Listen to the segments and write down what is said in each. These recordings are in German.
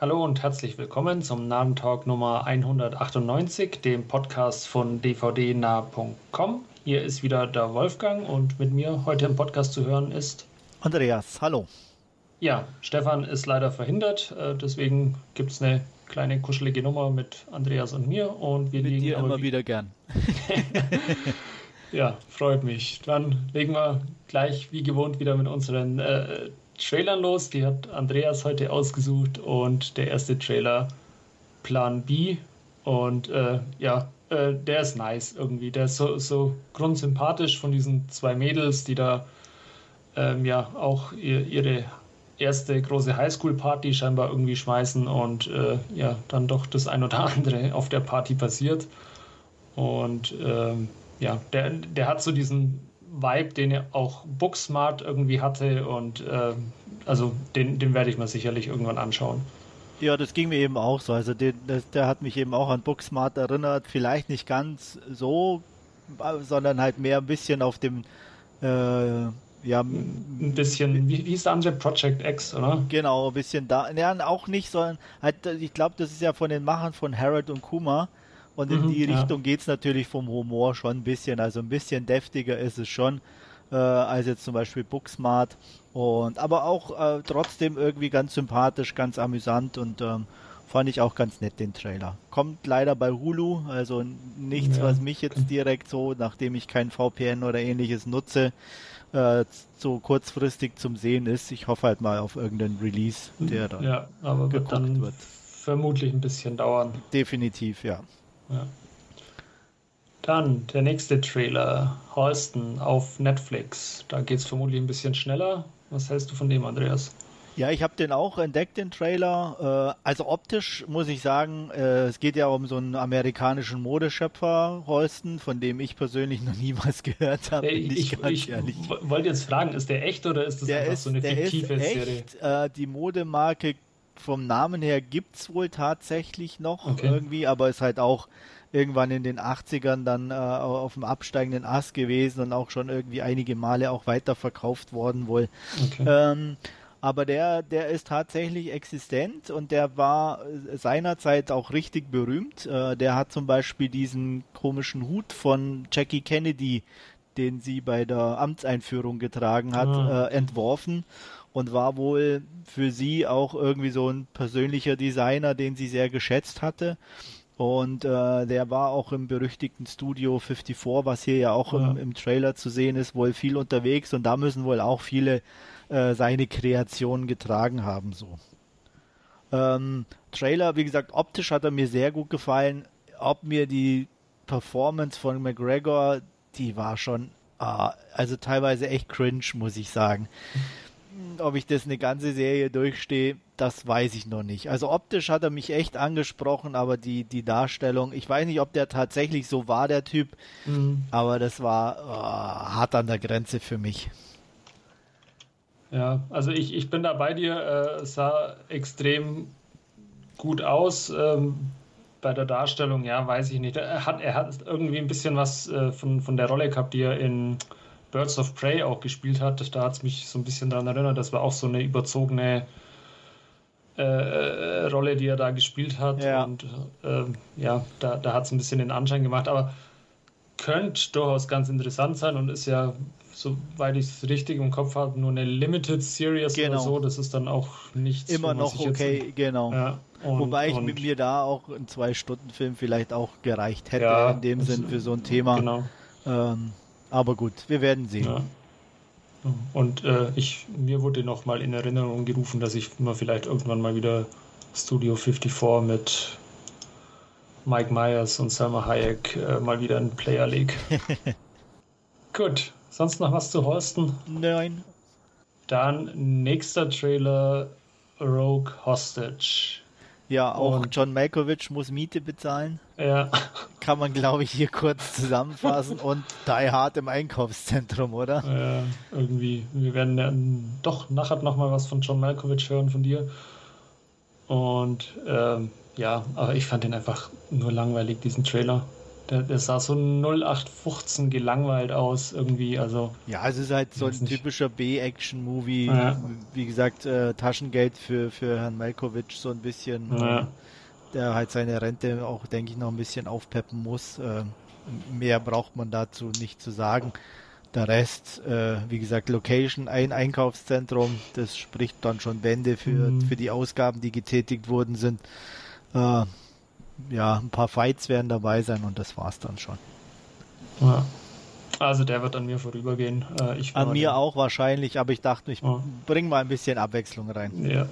Hallo und herzlich willkommen zum Nahentalk Nummer 198, dem Podcast von dvdnah.com. Hier ist wieder der Wolfgang und mit mir heute im Podcast zu hören ist Andreas. Hallo. Ja, Stefan ist leider verhindert, äh, deswegen gibt es eine kleine kuschelige Nummer mit Andreas und mir und wir mit liegen dir immer wieder gern. ja, freut mich. Dann legen wir gleich wie gewohnt wieder mit unseren äh, Trailern los. Die hat Andreas heute ausgesucht und der erste Trailer Plan B. Und äh, ja, äh, der ist nice irgendwie. Der ist so, so grundsympathisch von diesen zwei Mädels, die da ähm, ja auch ihr, ihre erste große Highschool-Party scheinbar irgendwie schmeißen und äh, ja, dann doch das ein oder andere auf der Party passiert. Und ähm, ja, der, der hat so diesen Vibe, den er auch Booksmart irgendwie hatte und äh, also den, den werde ich mir sicherlich irgendwann anschauen. Ja, das ging mir eben auch so. Also den, das, der hat mich eben auch an Booksmart erinnert. Vielleicht nicht ganz so, sondern halt mehr ein bisschen auf dem äh, ja, ein bisschen, wie, wie ist der andere Project X, oder? Genau, ein bisschen da. Ja, auch nicht, sondern halt, ich glaube, das ist ja von den Machern von Harold und Kuma. Und in mhm, die Richtung ja. es natürlich vom Humor schon ein bisschen. Also ein bisschen deftiger ist es schon äh, als jetzt zum Beispiel Booksmart. Und aber auch äh, trotzdem irgendwie ganz sympathisch, ganz amüsant und ähm, fand ich auch ganz nett den Trailer. Kommt leider bei Hulu, also nichts, ja. was mich jetzt direkt so, nachdem ich kein VPN oder ähnliches nutze, äh, so kurzfristig zum Sehen ist. Ich hoffe halt mal auf irgendeinen Release, der dann ja, aber wird dann wird. vermutlich ein bisschen dauern. Definitiv, ja. Ja. Dann der nächste Trailer, Holston auf Netflix. Da geht es vermutlich ein bisschen schneller. Was hältst du von dem, Andreas? Ja, ich habe den auch entdeckt, den Trailer. Äh, also optisch muss ich sagen, äh, es geht ja um so einen amerikanischen Modeschöpfer, Holston, von dem ich persönlich noch nie was gehört habe. ich, ich, ich wollte jetzt fragen, ist der echt oder ist das der einfach ist, so eine fiktive ist echt, Serie? Äh, die Modemarke vom Namen her gibt es wohl tatsächlich noch okay. irgendwie, aber ist halt auch irgendwann in den 80ern dann äh, auf dem absteigenden Ast gewesen und auch schon irgendwie einige Male auch weiterverkauft worden wohl. Okay. Ähm, aber der, der ist tatsächlich existent und der war seinerzeit auch richtig berühmt. Äh, der hat zum Beispiel diesen komischen Hut von Jackie Kennedy, den sie bei der Amtseinführung getragen hat, ah. äh, entworfen und war wohl für sie auch irgendwie so ein persönlicher Designer, den sie sehr geschätzt hatte. Und äh, der war auch im berüchtigten Studio 54, was hier ja auch ja. Im, im, Trailer zu sehen ist, wohl viel unterwegs und da müssen wohl auch viele äh, seine Kreationen getragen haben. So. Ähm, Trailer, wie gesagt, optisch hat er mir sehr gut gefallen. Ob mir die Performance von McGregor, die war schon, ah, also teilweise echt cringe, muss ich sagen. Ob ich das eine ganze Serie durchstehe, das weiß ich noch nicht. Also optisch hat er mich echt angesprochen, aber die, die Darstellung, ich weiß nicht, ob der tatsächlich so war, der Typ, mhm. aber das war oh, hart an der Grenze für mich. Ja, also ich, ich bin da bei dir, äh, es sah extrem gut aus. Ähm, bei der Darstellung, ja, weiß ich nicht. Er hat, er hat irgendwie ein bisschen was äh, von, von der Rolle gehabt, die er in Birds of Prey auch gespielt hat. Da hat es mich so ein bisschen daran erinnert. Das war auch so eine überzogene äh, äh, Rolle, die er da gespielt hat. Ja. Und äh, ja, da, da hat es ein bisschen den Anschein gemacht. Aber könnte durchaus ganz interessant sein und ist ja, soweit ich es richtig im Kopf habe, nur eine Limited Series genau. oder so. Das ist dann auch nichts. Immer noch okay, jetzt, genau. Ja, und, Wobei ich mit mir da auch ein Zwei-Stunden-Film vielleicht auch gereicht hätte, ja, in dem Sinn für so ein Thema. Genau. Ähm, aber gut, wir werden sehen. Ja. Und äh, ich, mir wurde noch mal in Erinnerung gerufen, dass ich mal vielleicht irgendwann mal wieder Studio 54 mit Mike Myers und Selma Hayek äh, mal wieder einen Player lege. Gut, sonst noch was zu Holsten? Nein. Dann nächster Trailer Rogue Hostage. Ja, auch und John Malkovich muss Miete bezahlen. Ja. Kann man, glaube ich, hier kurz zusammenfassen. und Die Hard im Einkaufszentrum, oder? Ja, irgendwie. Wir werden ja doch nachher nochmal was von John Malkovich hören von dir. Und ähm, ja, aber ich fand den einfach nur langweilig, diesen Trailer. Der, der sah so 0815 gelangweilt aus irgendwie, also. Ja, es ist halt so ein typischer B-Action-Movie. Ja. Wie gesagt, äh, Taschengeld für, für Herrn Malkovich so ein bisschen. Ja. Der halt seine Rente auch, denke ich, noch ein bisschen aufpeppen muss. Äh, mehr braucht man dazu nicht zu sagen. Der Rest, äh, wie gesagt, Location, ein Einkaufszentrum, das spricht dann schon Wände für, mhm. für die Ausgaben, die getätigt worden sind. Äh, ja, ein paar Fights werden dabei sein und das war's dann schon. Ja. Also der wird an mir vorübergehen. Äh, an mir auch wahrscheinlich, aber ich dachte, ich ja. bring mal ein bisschen Abwechslung rein. Ja.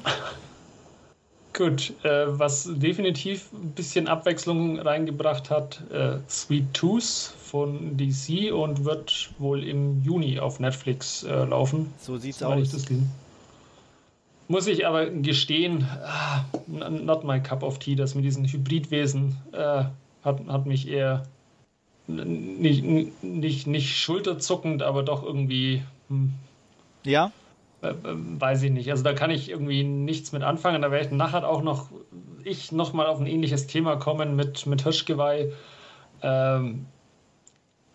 Gut, äh, was definitiv ein bisschen Abwechslung reingebracht hat, äh, Sweet Tooth von DC und wird wohl im Juni auf Netflix äh, laufen. So sieht's aus. Muss ich aber gestehen, ah, not my cup of tea, das mit diesen Hybridwesen äh, hat, hat mich eher nicht, nicht, nicht schulterzuckend, aber doch irgendwie. Hm, ja, äh, äh, weiß ich nicht. Also da kann ich irgendwie nichts mit anfangen. Da werde ich nachher auch noch ich noch mal auf ein ähnliches Thema kommen mit, mit Hirschgeweih. Ähm,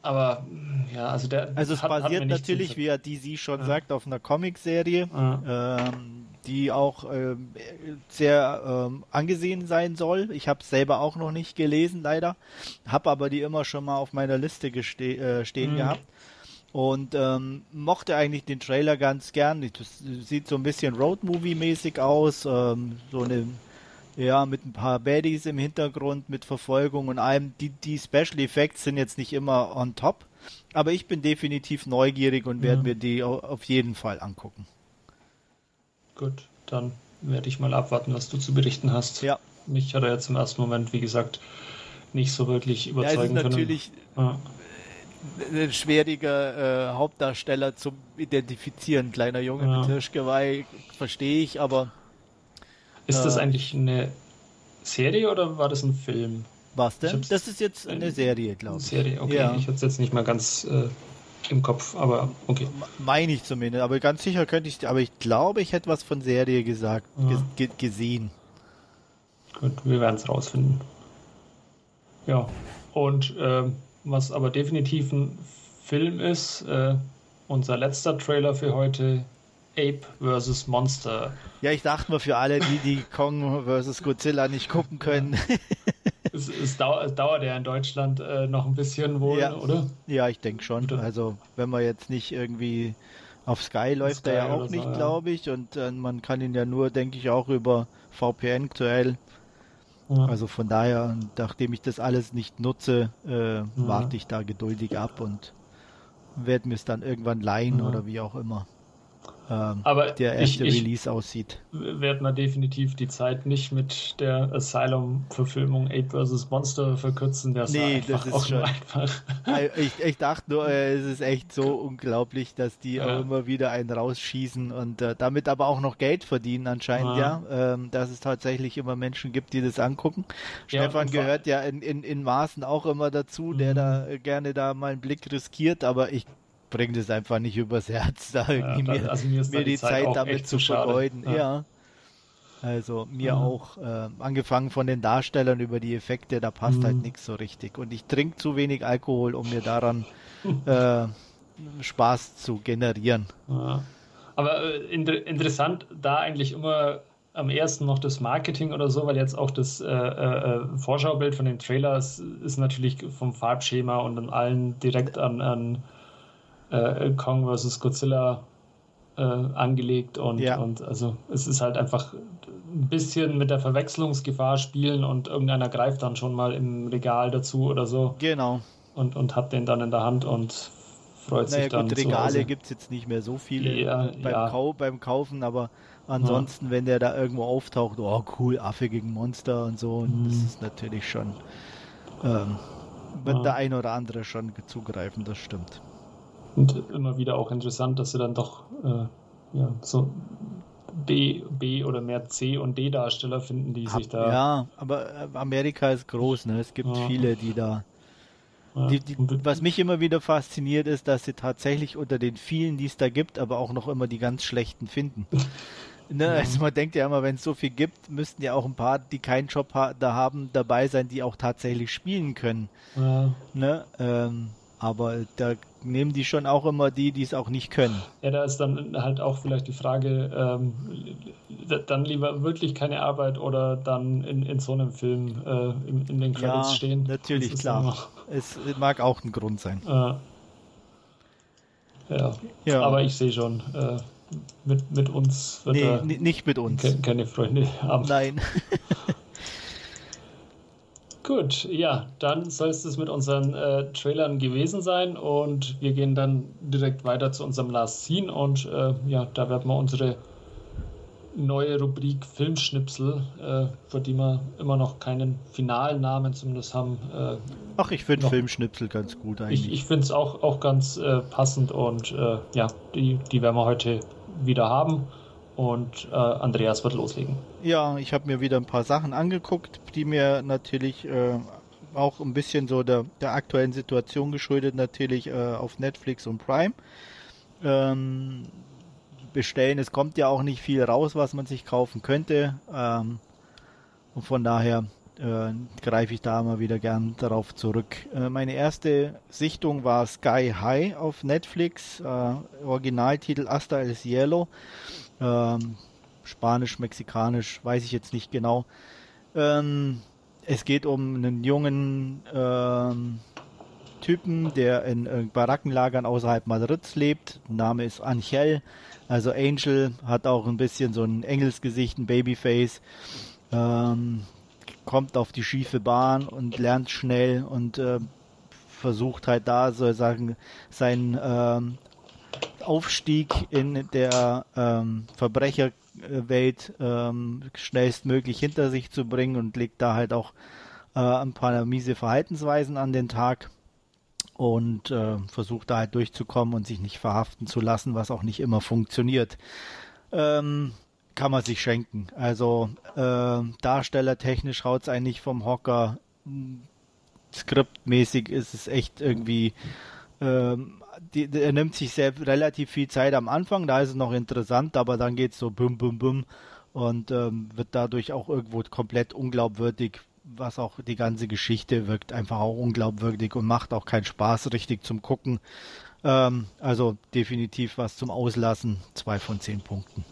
aber ja, also der. Also es hat, basiert hat natürlich, wie ja DC schon ja. sagt, auf einer Comicserie, ja. ähm, die auch ähm, sehr ähm, angesehen sein soll. Ich habe es selber auch noch nicht gelesen, leider. Habe aber die immer schon mal auf meiner Liste äh, stehen mhm. gehabt und ähm, mochte eigentlich den Trailer ganz gern. Das sieht so ein bisschen Roadmovie-mäßig aus, ähm, so eine ja mit ein paar Baddies im Hintergrund, mit Verfolgung und allem. Die, die Special Effects sind jetzt nicht immer on top, aber ich bin definitiv neugierig und werde mir die auf jeden Fall angucken. Gut, dann werde ich mal abwarten, was du zu berichten hast. Ja. Mich hat er jetzt im ersten Moment, wie gesagt, nicht so wirklich überzeugen ja, es ist natürlich, können. Ja ein schwieriger äh, Hauptdarsteller zum Identifizieren. Kleiner Junge ja. mit Hirschgeweih, verstehe ich, aber. Ist äh, das eigentlich eine Serie oder war das ein Film? Was denn? Das ist jetzt eine Serie, glaube ich. Serie, okay. Ja. Ich hatte es jetzt nicht mal ganz äh, im Kopf, aber okay. Meine ich zumindest, aber ganz sicher könnte ich, aber ich glaube, ich hätte was von Serie gesagt, ja. gesehen. Gut, wir werden es rausfinden. Ja, und ähm, was aber definitiv ein Film ist. Äh, unser letzter Trailer für heute, Ape vs. Monster. Ja, ich dachte mal für alle, die die Kong vs. Godzilla nicht gucken können. es, es, dauert, es, dauert ja in Deutschland äh, noch ein bisschen wohl, ja. oder? Ja, ich denke schon. Also wenn man jetzt nicht irgendwie auf Sky läuft Sky er ja auch nicht, so, glaube ich. Und äh, man kann ihn ja nur, denke ich, auch über VPN aktuell ja. Also von daher, nachdem ich das alles nicht nutze, äh, ja. warte ich da geduldig ab und werde mir es dann irgendwann leihen ja. oder wie auch immer ähm, Aber der erste ich, Release aussieht. Werden wir definitiv die Zeit nicht mit der Asylum-Verfilmung Ape vs. Monster verkürzen. Der nee, das ist schon einfach. Ich, ich dachte nur, äh, es ist echt so unglaublich, dass die ja. auch immer wieder einen rausschießen und äh, damit aber auch noch Geld verdienen anscheinend, ja. ja ähm, dass es tatsächlich immer Menschen gibt, die das angucken. Ja, Stefan gehört ja in, in, in Maßen auch immer dazu, der mhm. da gerne da mal einen Blick riskiert, aber ich bringt es einfach nicht übers Herz, da irgendwie ja, mir, also mir, mir die Zeit, Zeit damit zu vergeuden. Ja. ja. Also mir mhm. auch, äh, angefangen von den Darstellern über die Effekte, da passt halt mhm. halt nichts so richtig. Und ich trinke zu wenig Alkohol, um mir daran äh, Spaß zu generieren. Ja. Aber äh, inter interessant, da eigentlich immer am ersten noch das Marketing oder so, weil jetzt auch das äh, äh, äh Vorschaubild von den Trailers ist natürlich vom Farbschema und an allen direkt an, an äh, Kong vs. Godzilla äh, angelegt und, ja. und also es ist halt einfach ein bisschen mit der Verwechslungsgefahr spielen und irgendeiner greift dann schon mal im Regal dazu oder so. Genau. Und, und hat den dann in der Hand und freut naja, sich dann. Gut, Regale gibt es jetzt nicht mehr so viele ja, beim, ja. Kau beim Kaufen, aber ansonsten, wenn der da irgendwo auftaucht, oh cool, Affe gegen Monster und so, mhm. das ist natürlich schon, ähm, wird der ein oder andere schon zugreifen, das stimmt. Und immer wieder auch interessant, dass sie dann doch äh, ja, so B, B oder mehr C und D Darsteller finden, die sich da. Ja, aber äh, Amerika ist groß, ne? Es gibt ja. viele, die da. Ja. Die, die, was mich immer wieder fasziniert, ist, dass sie tatsächlich unter den vielen, die es da gibt, aber auch noch immer die ganz schlechten finden. Ne. Also man denkt ja immer, wenn es so viel gibt, müssten ja auch ein paar, die keinen Job ha da haben, dabei sein, die auch tatsächlich spielen können. Ja. Ne? Ähm, aber da nehmen die schon auch immer die, die es auch nicht können. Ja, da ist dann halt auch vielleicht die Frage, ähm, dann lieber wirklich keine Arbeit oder dann in, in so einem Film äh, in, in, den Credits ja, stehen. Natürlich, klar. Es mag auch ein Grund sein. Äh, ja. ja. aber ich sehe schon, äh, mit, mit uns wird nee, nicht mit uns. Keine Freunde haben. Nein. Gut, ja, dann soll es das mit unseren äh, Trailern gewesen sein und wir gehen dann direkt weiter zu unserem Last Scene und äh, ja, da werden wir unsere neue Rubrik Filmschnipsel, äh, für die wir immer noch keinen finalen Namen zumindest haben. Äh, Ach, ich finde Filmschnipsel ganz gut eigentlich. Ich, ich finde es auch, auch ganz äh, passend und äh, ja, die, die werden wir heute wieder haben und äh, Andreas wird loslegen. Ja, ich habe mir wieder ein paar Sachen angeguckt, die mir natürlich äh, auch ein bisschen so der, der aktuellen Situation geschuldet, natürlich äh, auf Netflix und Prime. Ähm, bestellen, es kommt ja auch nicht viel raus, was man sich kaufen könnte. Ähm, und von daher äh, greife ich da mal wieder gern darauf zurück. Äh, meine erste Sichtung war Sky High auf Netflix, äh, Originaltitel Hasta el Cielo. Ähm, Spanisch, Mexikanisch, weiß ich jetzt nicht genau. Ähm, es geht um einen jungen ähm, Typen, der in äh, Barackenlagern außerhalb Madrids lebt. Name ist Angel. Also Angel hat auch ein bisschen so ein Engelsgesicht, ein Babyface. Ähm, kommt auf die schiefe Bahn und lernt schnell und äh, versucht halt da sozusagen seinen ähm, Aufstieg in der ähm, Verbrecherwelt ähm, schnellstmöglich hinter sich zu bringen und legt da halt auch äh, ein paar miese Verhaltensweisen an den Tag und äh, versucht da halt durchzukommen und sich nicht verhaften zu lassen, was auch nicht immer funktioniert. Ähm, kann man sich schenken. Also äh, darstellertechnisch haut es eigentlich vom Hocker. Skriptmäßig ist es echt irgendwie ähm, die, er nimmt sich sehr relativ viel Zeit am Anfang, da ist es noch interessant, aber dann geht es so bum bum bum und ähm, wird dadurch auch irgendwo komplett unglaubwürdig, was auch die ganze Geschichte wirkt einfach auch unglaubwürdig und macht auch keinen Spaß richtig zum Gucken. Ähm, also definitiv was zum Auslassen, zwei von zehn Punkten.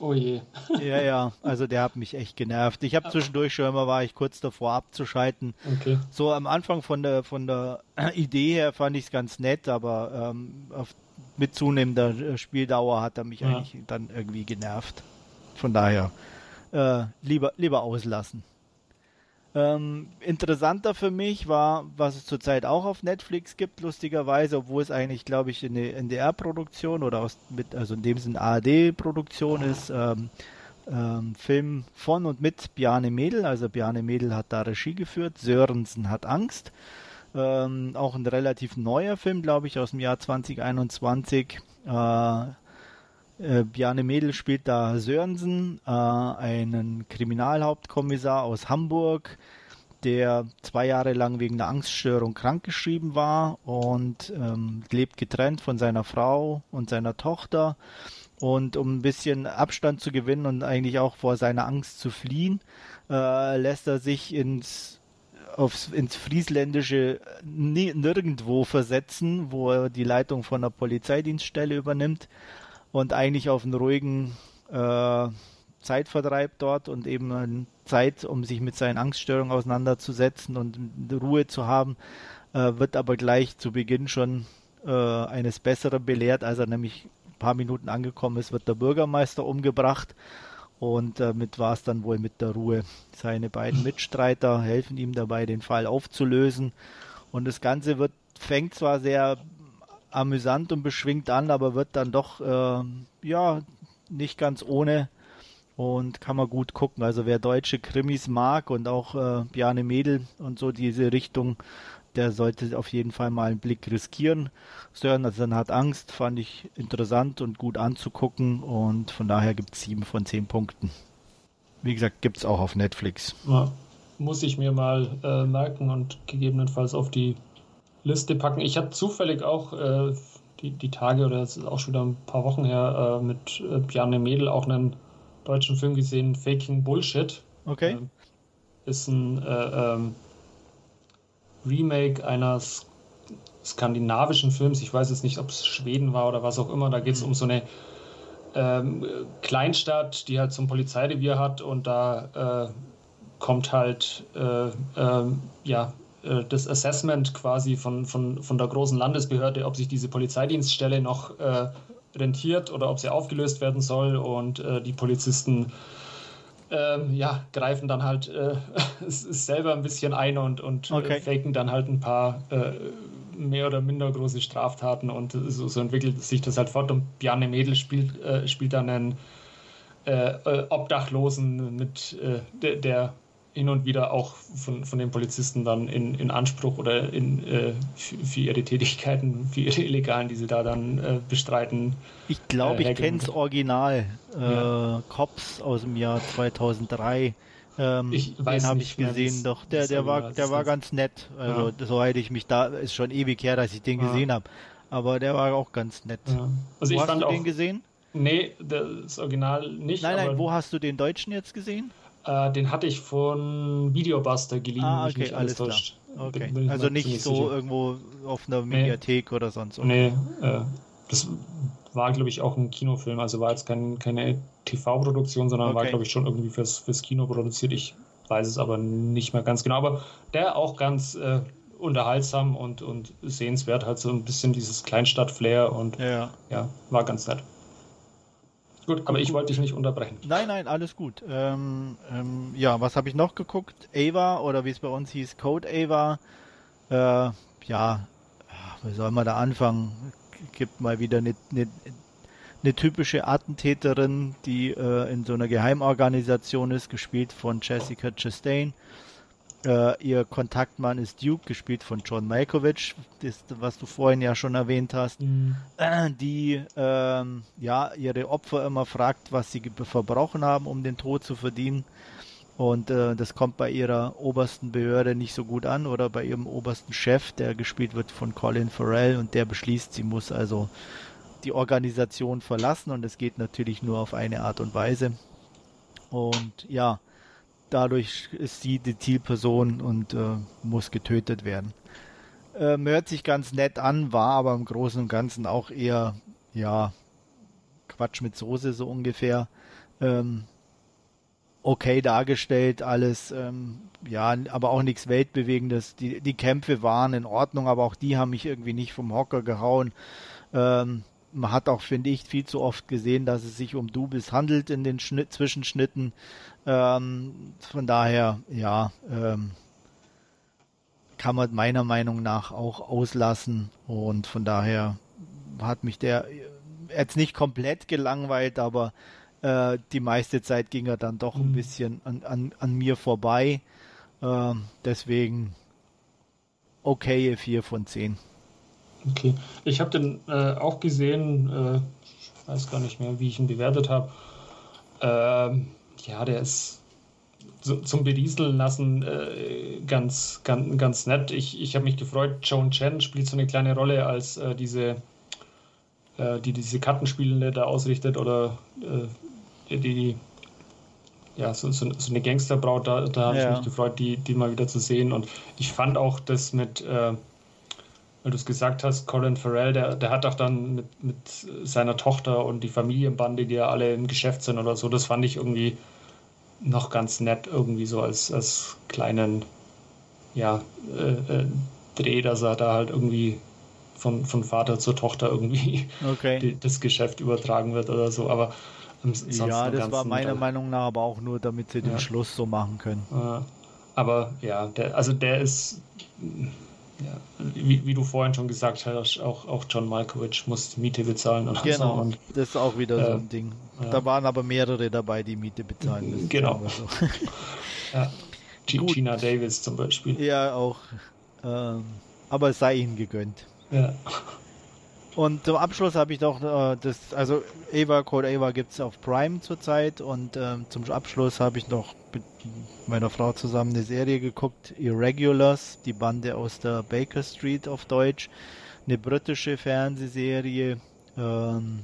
Oh je. ja, ja, also der hat mich echt genervt. Ich habe zwischendurch schon immer war ich kurz davor abzuschalten. Okay. So am Anfang von der von der Idee her fand ich es ganz nett, aber ähm, auf, mit zunehmender Spieldauer hat er mich ja. eigentlich dann irgendwie genervt. Von daher äh, lieber lieber auslassen. Ähm, interessanter für mich war, was es zurzeit auch auf Netflix gibt, lustigerweise, obwohl es eigentlich, glaube ich, eine NDR-Produktion oder aus, mit, also in dem Sinne ARD-Produktion ist, ähm, ähm, Film von und mit Bjarne Mädel. Also Bjarne Mädel hat da Regie geführt, Sörensen hat Angst. Ähm, auch ein relativ neuer Film, glaube ich, aus dem Jahr 2021. Äh, äh, Bjarne Mädel spielt da Sörensen, äh, einen Kriminalhauptkommissar aus Hamburg, der zwei Jahre lang wegen einer Angststörung krankgeschrieben war und ähm, lebt getrennt von seiner Frau und seiner Tochter. Und um ein bisschen Abstand zu gewinnen und eigentlich auch vor seiner Angst zu fliehen, äh, lässt er sich ins aufs, ins Friesländische nirgendwo versetzen, wo er die Leitung von einer Polizeidienststelle übernimmt und eigentlich auf einen ruhigen äh, Zeitvertreib dort und eben Zeit, um sich mit seinen Angststörungen auseinanderzusetzen und Ruhe zu haben, äh, wird aber gleich zu Beginn schon äh, eines Besseren belehrt, als er nämlich ein paar Minuten angekommen ist, wird der Bürgermeister umgebracht und damit war es dann wohl mit der Ruhe. Seine beiden Mitstreiter helfen ihm dabei, den Fall aufzulösen und das Ganze wird fängt zwar sehr amüsant und beschwingt an, aber wird dann doch äh, ja nicht ganz ohne und kann man gut gucken. Also wer deutsche Krimis mag und auch äh, Bjarne Mädel und so diese Richtung, der sollte auf jeden Fall mal einen Blick riskieren. Sören also hat Angst, fand ich interessant und gut anzugucken und von daher gibt es sieben von zehn Punkten. Wie gesagt, gibt es auch auf Netflix. Ja, muss ich mir mal äh, merken und gegebenenfalls auf die Liste packen. Ich habe zufällig auch äh, die, die Tage, oder es ist auch schon wieder ein paar Wochen her, äh, mit äh, Bjarne Mädel auch einen deutschen Film gesehen, Faking Bullshit. Okay. Ähm, ist ein äh, ähm, Remake eines skandinavischen Films. Ich weiß jetzt nicht, ob es Schweden war oder was auch immer. Da geht es mhm. um so eine ähm, Kleinstadt, die halt so ein Polizeirevier hat und da äh, kommt halt äh, ähm, ja, äh, das Assessment quasi von, von, von der großen Landesbehörde, ob sich diese Polizeidienststelle noch äh, rentiert oder ob sie aufgelöst werden soll und äh, die Polizisten ähm, ja, greifen dann halt äh, selber ein bisschen ein und, und okay. faken dann halt ein paar mehr oder minder große Straftaten und so, so, entwickelt sich das halt fort. Und Bjarne Mädel spielt, äh, spielt dann einen äh, Obdachlosen mit, äh, der, der, hin und wieder auch von, von den Polizisten dann in, in Anspruch oder in, äh, für ihre Tätigkeiten, für ihre Illegalen, die sie da dann äh, bestreiten. Ich glaube, ich kenne es original. Ja. Cops aus dem Jahr 2003 ähm, ich weiß den habe ich gesehen, doch der, der war, der war ganz nett. Also ja. soweit ich mich da, ist schon ewig her, dass ich den ja. gesehen habe. Aber der war auch ganz nett. Ja. Also wo hast du auch, den gesehen? Nee, das Original nicht. Nein, nein, wo hast du den Deutschen jetzt gesehen? Äh, den hatte ich von Videobuster geliehen. Ah, okay, alles klar. Okay. also nicht so sicher. irgendwo auf einer Mediathek nee. oder sonst. Nee, äh, das war, glaube ich, auch ein Kinofilm. Also war jetzt kein, keine TV-Produktion, sondern okay. war, glaube ich, schon irgendwie fürs, fürs Kino produziert. Ich weiß es aber nicht mehr ganz genau. Aber der auch ganz äh, unterhaltsam und, und sehenswert, halt so ein bisschen dieses Kleinstadt-Flair und ja. ja, war ganz nett. Gut, aber ich wollte dich nicht unterbrechen. Nein, nein, alles gut. Ähm, ähm, ja, was habe ich noch geguckt? Ava oder wie es bei uns hieß, Code Ava. Äh, ja, wie soll man da anfangen? Gibt mal wieder eine, eine eine typische Attentäterin, die äh, in so einer Geheimorganisation ist, gespielt von Jessica Chastain. Äh, ihr Kontaktmann ist Duke, gespielt von John Malkovich, das, was du vorhin ja schon erwähnt hast, mhm. äh, die ähm, ja ihre Opfer immer fragt, was sie verbrochen haben, um den Tod zu verdienen. Und äh, das kommt bei ihrer obersten Behörde nicht so gut an oder bei ihrem obersten Chef, der gespielt wird von Colin Farrell und der beschließt, sie muss also die Organisation verlassen und es geht natürlich nur auf eine Art und Weise. Und ja, dadurch ist sie die Zielperson und äh, muss getötet werden. Ähm, hört sich ganz nett an, war aber im Großen und Ganzen auch eher, ja, Quatsch mit Soße so ungefähr. Ähm, okay dargestellt, alles, ähm, ja, aber auch nichts Weltbewegendes. Die, die Kämpfe waren in Ordnung, aber auch die haben mich irgendwie nicht vom Hocker gehauen. Ähm, man hat auch, finde ich, viel zu oft gesehen, dass es sich um Dubis handelt in den Schnitt, Zwischenschnitten. Ähm, von daher, ja, ähm, kann man meiner Meinung nach auch auslassen. Und von daher hat mich der jetzt nicht komplett gelangweilt, aber äh, die meiste Zeit ging er dann doch ein mhm. bisschen an, an, an mir vorbei. Äh, deswegen okay 4 von 10. Okay, ich habe den äh, auch gesehen, äh, ich weiß gar nicht mehr, wie ich ihn bewertet habe. Ähm, ja, der ist so, zum Berieseln lassen äh, ganz, ganz, ganz nett. Ich, ich habe mich gefreut, Joan Chen spielt so eine kleine Rolle als äh, diese, äh, die diese Kartenspielende da ausrichtet oder äh, die, ja, so, so, so eine Gangsterbraut, da, da habe ja. ich mich gefreut, die, die mal wieder zu sehen. Und ich fand auch das mit weil du es gesagt hast, Colin Farrell, der, der hat auch dann mit, mit seiner Tochter und die Familienbande, die ja alle im Geschäft sind oder so, das fand ich irgendwie noch ganz nett, irgendwie so als, als kleinen ja, äh, äh, Dreh, dass er da halt irgendwie von, von Vater zur Tochter irgendwie okay. die, das Geschäft übertragen wird oder so. Aber ja, das war meiner Meinung nach aber auch nur, damit sie den ja. Schluss so machen können. aber ja, der, also der ist ja, wie, wie, du vorhin schon gesagt hast, auch, auch John Malkovich muss Miete bezahlen. Und genau, so. und, das ist auch wieder äh, so ein Ding. Ja. Da waren aber mehrere dabei, die Miete bezahlen müssen. Genau. So. ja. Gina Davis zum Beispiel. Ja, auch. Ähm, aber es sei ihnen gegönnt. Ja. Und zum Abschluss habe ich noch äh, das, also Ava, Code Ava gibt es auf Prime zurzeit und ähm, zum Abschluss habe ich noch mit meiner Frau zusammen eine Serie geguckt, Irregulars, die Bande aus der Baker Street auf Deutsch, eine britische Fernsehserie. Ähm,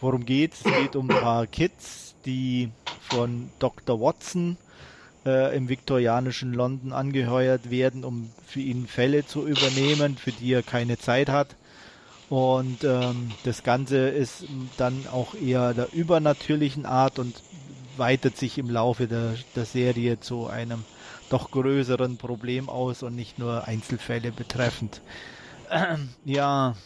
worum geht's? Es geht um ein paar Kids, die von Dr. Watson äh, im viktorianischen London angeheuert werden, um für ihn Fälle zu übernehmen, für die er keine Zeit hat. Und ähm, das Ganze ist dann auch eher der übernatürlichen Art und weitet sich im Laufe der, der Serie zu einem doch größeren Problem aus und nicht nur Einzelfälle betreffend. Ähm, ja,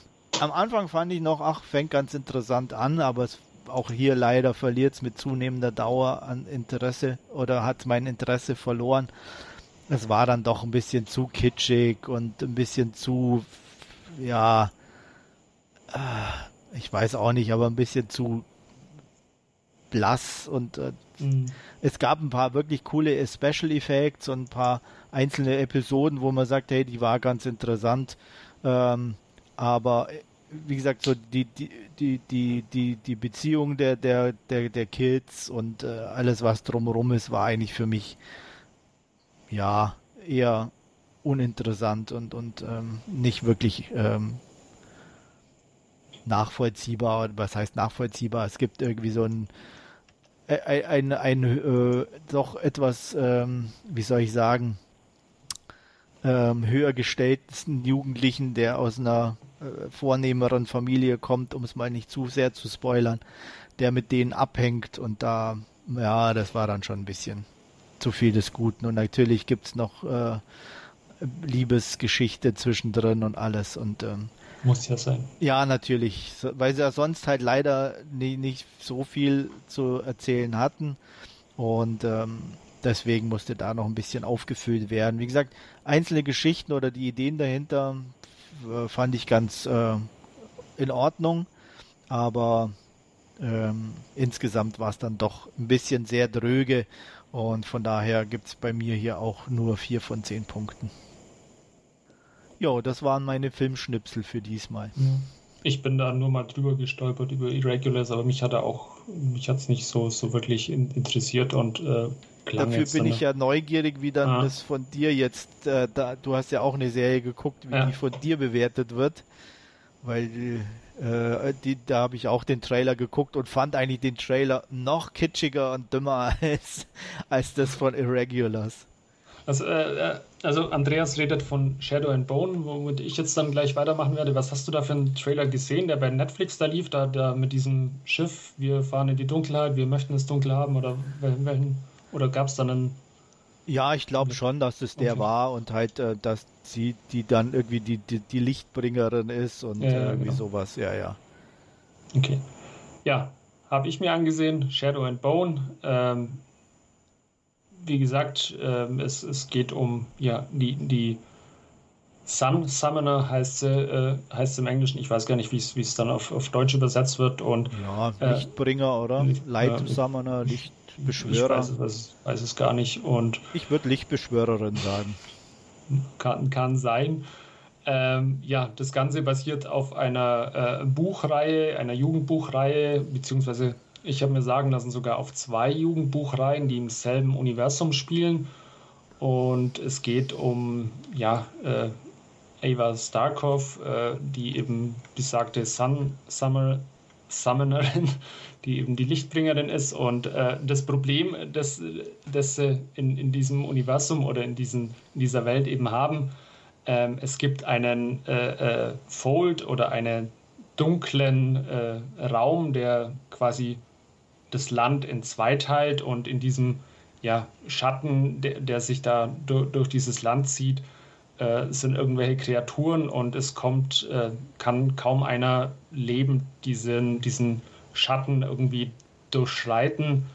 am Anfang fand ich noch, ach, fängt ganz interessant an, aber es, auch hier leider verliert es mit zunehmender Dauer an Interesse oder hat mein Interesse verloren. Es war dann doch ein bisschen zu kitschig und ein bisschen zu, ja, ich weiß auch nicht, aber ein bisschen zu blass und äh, mhm. es gab ein paar wirklich coole Special Effects und ein paar einzelne Episoden, wo man sagt, hey, die war ganz interessant. Ähm, aber äh, wie gesagt, so die, die, die, die, die, die Beziehung der, der, der, der Kids und äh, alles, was drumherum ist, war eigentlich für mich ja eher uninteressant und, und ähm, nicht wirklich ähm, nachvollziehbar. Was heißt nachvollziehbar? Es gibt irgendwie so ein ein, ein, ein äh, doch etwas, ähm, wie soll ich sagen, ähm, höher gestellten Jugendlichen, der aus einer äh, vornehmeren Familie kommt, um es mal nicht zu sehr zu spoilern, der mit denen abhängt und da, ja, das war dann schon ein bisschen zu viel des Guten. Und natürlich gibt es noch äh, Liebesgeschichte zwischendrin und alles und ähm, muss ja sein. Ja, natürlich, weil sie ja sonst halt leider nie, nicht so viel zu erzählen hatten und ähm, deswegen musste da noch ein bisschen aufgefüllt werden. Wie gesagt, einzelne Geschichten oder die Ideen dahinter äh, fand ich ganz äh, in Ordnung, aber ähm, insgesamt war es dann doch ein bisschen sehr dröge und von daher gibt es bei mir hier auch nur vier von zehn Punkten. Ja, das waren meine Filmschnipsel für diesmal. Ich bin da nur mal drüber gestolpert über Irregulars, aber mich hat er auch, mich hat es nicht so, so wirklich interessiert und äh, Dafür bin ich ja neugierig, wie dann ah. das von dir jetzt, äh, da, du hast ja auch eine Serie geguckt, wie ja. die von dir bewertet wird, weil äh, die, da habe ich auch den Trailer geguckt und fand eigentlich den Trailer noch kitschiger und dümmer als, als das von Irregulars. Also, äh, äh, also Andreas redet von Shadow and Bone, womit ich jetzt dann gleich weitermachen werde. Was hast du da für einen Trailer gesehen, der bei Netflix da lief, da, da mit diesem Schiff, wir fahren in die Dunkelheit, wir möchten es dunkel haben oder welchen, oder gab es dann einen ja, ich glaube schon, dass es der okay. war und halt, äh, dass sie die dann irgendwie die, die, die Lichtbringerin ist und ja, ja, irgendwie genau. sowas, ja, ja. Okay. Ja, habe ich mir angesehen, Shadow and Bone. Ähm, wie gesagt, äh, es, es geht um ja, die, die Sun Summoner heißt sie, äh, heißt im Englischen. Ich weiß gar nicht, wie es dann auf, auf Deutsch übersetzt wird. Und, ja, äh, Lichtbringer, oder? Light Summoner, Lichtbeschwörer. Ich weiß, weiß, weiß, es gar nicht. Und ich würde Lichtbeschwörerin sagen. Kann, kann sein. Ähm, ja, das Ganze basiert auf einer äh, Buchreihe, einer Jugendbuchreihe, beziehungsweise ich habe mir sagen lassen, sogar auf zwei Jugendbuchreihen, die im selben Universum spielen. Und es geht um ja, äh, Ava Starkov, äh, die eben besagte Sun Summer Summonerin, die eben die Lichtbringerin ist. Und äh, das Problem, das, das sie in, in diesem Universum oder in, diesen, in dieser Welt eben haben, ähm, es gibt einen äh, äh, Fold oder einen dunklen äh, Raum, der quasi das Land in zwei teilt und in diesem ja, Schatten, der, der sich da durch, durch dieses Land zieht, äh, sind irgendwelche Kreaturen und es kommt, äh, kann kaum einer leben, diesen, diesen Schatten irgendwie durchschreiten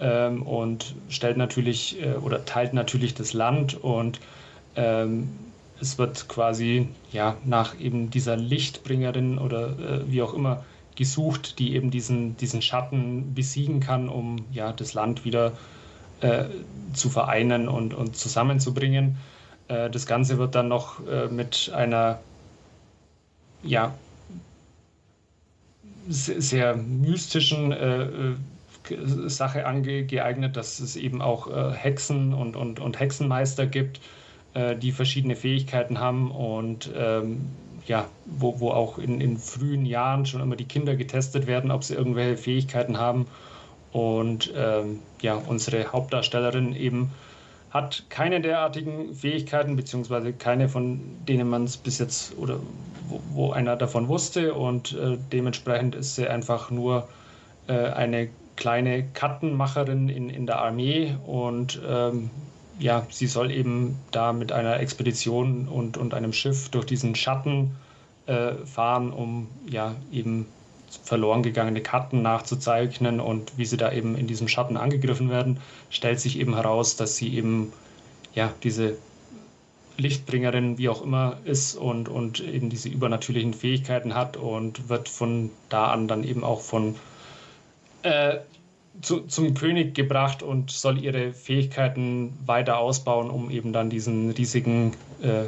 ähm, und stellt natürlich äh, oder teilt natürlich das Land und ähm, es wird quasi ja nach eben dieser Lichtbringerin oder äh, wie auch immer gesucht, die eben diesen, diesen Schatten besiegen kann, um ja, das Land wieder äh, zu vereinen und, und zusammenzubringen. Äh, das Ganze wird dann noch äh, mit einer ja, sehr mystischen äh, äh, Sache angeeignet, dass es eben auch äh, Hexen und, und, und Hexenmeister gibt, die verschiedene Fähigkeiten haben und ähm, ja, wo, wo auch in, in frühen Jahren schon immer die Kinder getestet werden, ob sie irgendwelche Fähigkeiten haben. Und ähm, ja, unsere Hauptdarstellerin eben hat keine derartigen Fähigkeiten, beziehungsweise keine, von denen man es bis jetzt oder wo, wo, einer davon wusste. Und äh, dementsprechend ist sie einfach nur äh, eine kleine Kartenmacherin in, in der Armee und ähm, ja, sie soll eben da mit einer Expedition und, und einem Schiff durch diesen Schatten äh, fahren, um ja eben verloren gegangene Karten nachzuzeichnen. Und wie sie da eben in diesem Schatten angegriffen werden, stellt sich eben heraus, dass sie eben ja diese Lichtbringerin, wie auch immer, ist und, und eben diese übernatürlichen Fähigkeiten hat und wird von da an dann eben auch von äh, zu, zum König gebracht und soll ihre Fähigkeiten weiter ausbauen, um eben dann diesen riesigen, äh,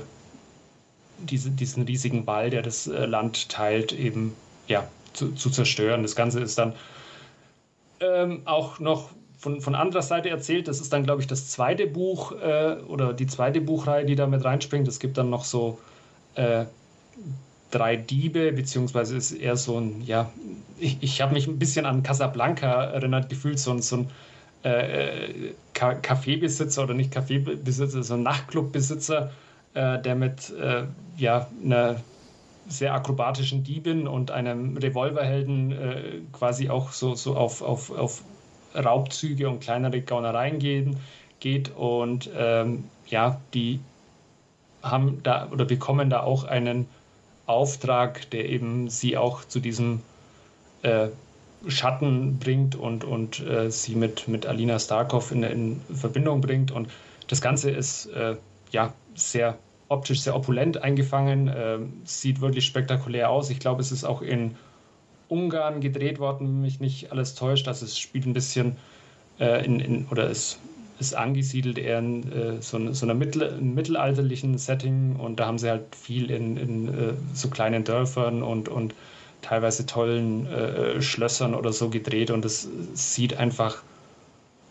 diese, diesen riesigen Ball, der das äh, Land teilt, eben ja, zu, zu, zerstören. Das Ganze ist dann ähm, auch noch von, von anderer Seite erzählt. Das ist dann, glaube ich, das zweite Buch äh, oder die zweite Buchreihe, die da mit reinspringt. Es gibt dann noch so äh, drei Diebe, beziehungsweise ist eher so ein, ja, ich, ich habe mich ein bisschen an Casablanca erinnert gefühlt, so ein, so ein äh, Kaffeebesitzer oder nicht Kaffeebesitzer, so ein Nachtclubbesitzer, äh, der mit äh, ja, einer sehr akrobatischen Diebin und einem Revolverhelden äh, quasi auch so, so auf, auf, auf Raubzüge und kleinere Gaunereien gehen, geht und ähm, ja, die haben da oder bekommen da auch einen Auftrag, der eben sie auch zu diesem äh, Schatten bringt und, und äh, sie mit, mit Alina Starkov in, in Verbindung bringt. Und das Ganze ist äh, ja sehr optisch sehr opulent eingefangen, ähm, sieht wirklich spektakulär aus. Ich glaube, es ist auch in Ungarn gedreht worden, wenn mich nicht alles täuscht. Also es spielt ein bisschen äh, in, in, oder es ist angesiedelt eher in äh, so, so einer mittel, mittelalterlichen Setting und da haben sie halt viel in, in äh, so kleinen Dörfern und, und teilweise tollen äh, Schlössern oder so gedreht und es sieht einfach